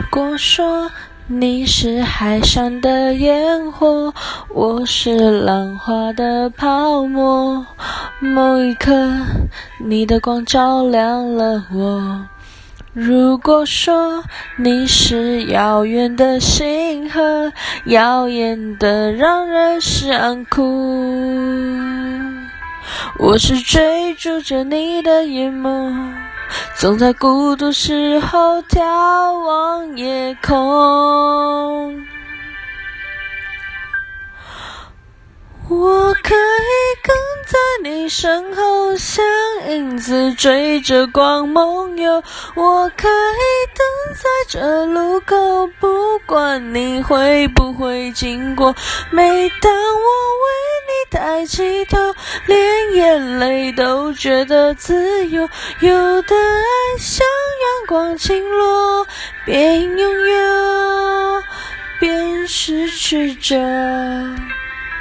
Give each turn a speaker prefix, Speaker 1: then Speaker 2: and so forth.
Speaker 1: 如果说你是海上的烟火，我是浪花的泡沫，某一刻你的光照亮了我。如果说你是遥远的星河，耀眼的让人想哭，我是追逐着你的眼眸。总在孤独时候眺望夜空。我可以跟在你身后，像影子追着光梦游。我可以等在这路口，不管你会不会经过。每当我为你抬起头，连眼泪都觉得自由。有的爱像阳光倾落，边拥有边失去着。